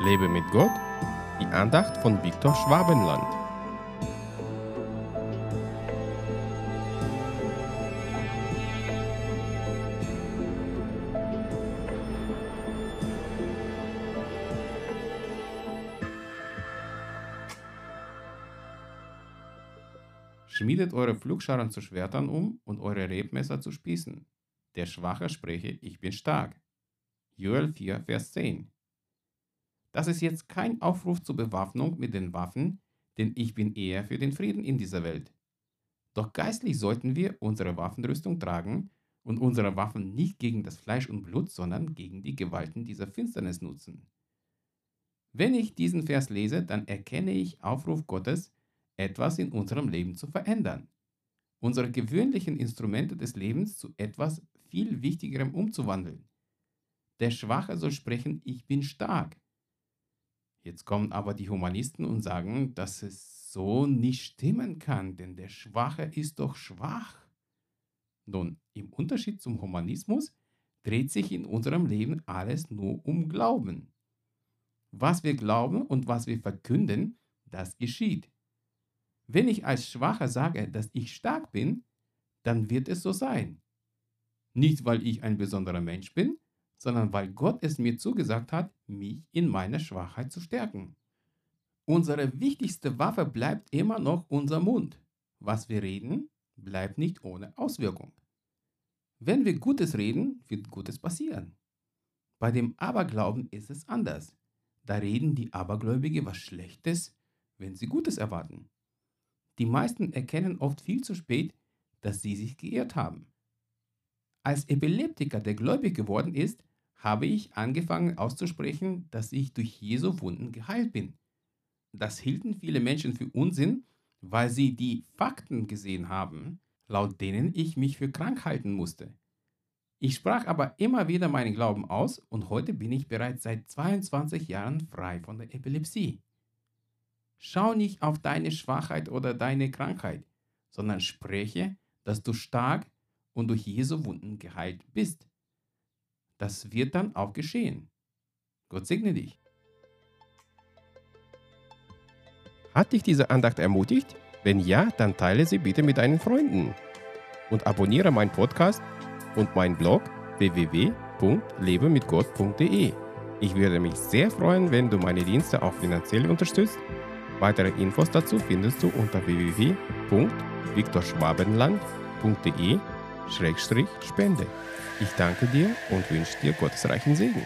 Lebe mit Gott, die Andacht von Viktor Schwabenland. Schmiedet eure Flugscharen zu Schwertern um und eure Rebmesser zu Spießen. Der Schwache spreche, ich bin stark. Joel 4, Vers 10. Das ist jetzt kein Aufruf zur Bewaffnung mit den Waffen, denn ich bin eher für den Frieden in dieser Welt. Doch geistlich sollten wir unsere Waffenrüstung tragen und unsere Waffen nicht gegen das Fleisch und Blut, sondern gegen die Gewalten dieser Finsternis nutzen. Wenn ich diesen Vers lese, dann erkenne ich Aufruf Gottes, etwas in unserem Leben zu verändern. Unsere gewöhnlichen Instrumente des Lebens zu etwas viel Wichtigerem umzuwandeln. Der Schwache soll sprechen, ich bin stark. Jetzt kommen aber die Humanisten und sagen, dass es so nicht stimmen kann, denn der Schwache ist doch schwach. Nun, im Unterschied zum Humanismus dreht sich in unserem Leben alles nur um Glauben. Was wir glauben und was wir verkünden, das geschieht. Wenn ich als Schwacher sage, dass ich stark bin, dann wird es so sein. Nicht, weil ich ein besonderer Mensch bin, sondern weil Gott es mir zugesagt hat, mich in meiner Schwachheit zu stärken. Unsere wichtigste Waffe bleibt immer noch unser Mund. Was wir reden, bleibt nicht ohne Auswirkung. Wenn wir Gutes reden, wird Gutes passieren. Bei dem Aberglauben ist es anders. Da reden die Abergläubige was Schlechtes, wenn sie Gutes erwarten. Die meisten erkennen oft viel zu spät, dass sie sich geirrt haben. Als Epileptiker, der gläubig geworden ist, habe ich angefangen auszusprechen, dass ich durch Jesu Wunden geheilt bin. Das hielten viele Menschen für Unsinn, weil sie die Fakten gesehen haben, laut denen ich mich für krank halten musste. Ich sprach aber immer wieder meinen Glauben aus und heute bin ich bereits seit 22 Jahren frei von der Epilepsie. Schau nicht auf deine Schwachheit oder deine Krankheit, sondern spreche, dass du stark und durch Jesu Wunden geheilt bist. Das wird dann auch geschehen. Gott segne dich. Hat dich diese Andacht ermutigt? Wenn ja, dann teile sie bitte mit deinen Freunden. Und abonniere meinen Podcast und meinen Blog www.lebemitgott.de. Ich würde mich sehr freuen, wenn du meine Dienste auch finanziell unterstützt. Weitere Infos dazu findest du unter www.viktorschwabenland.de-spende. Ich danke dir und wünsche dir gottesreichen Segen.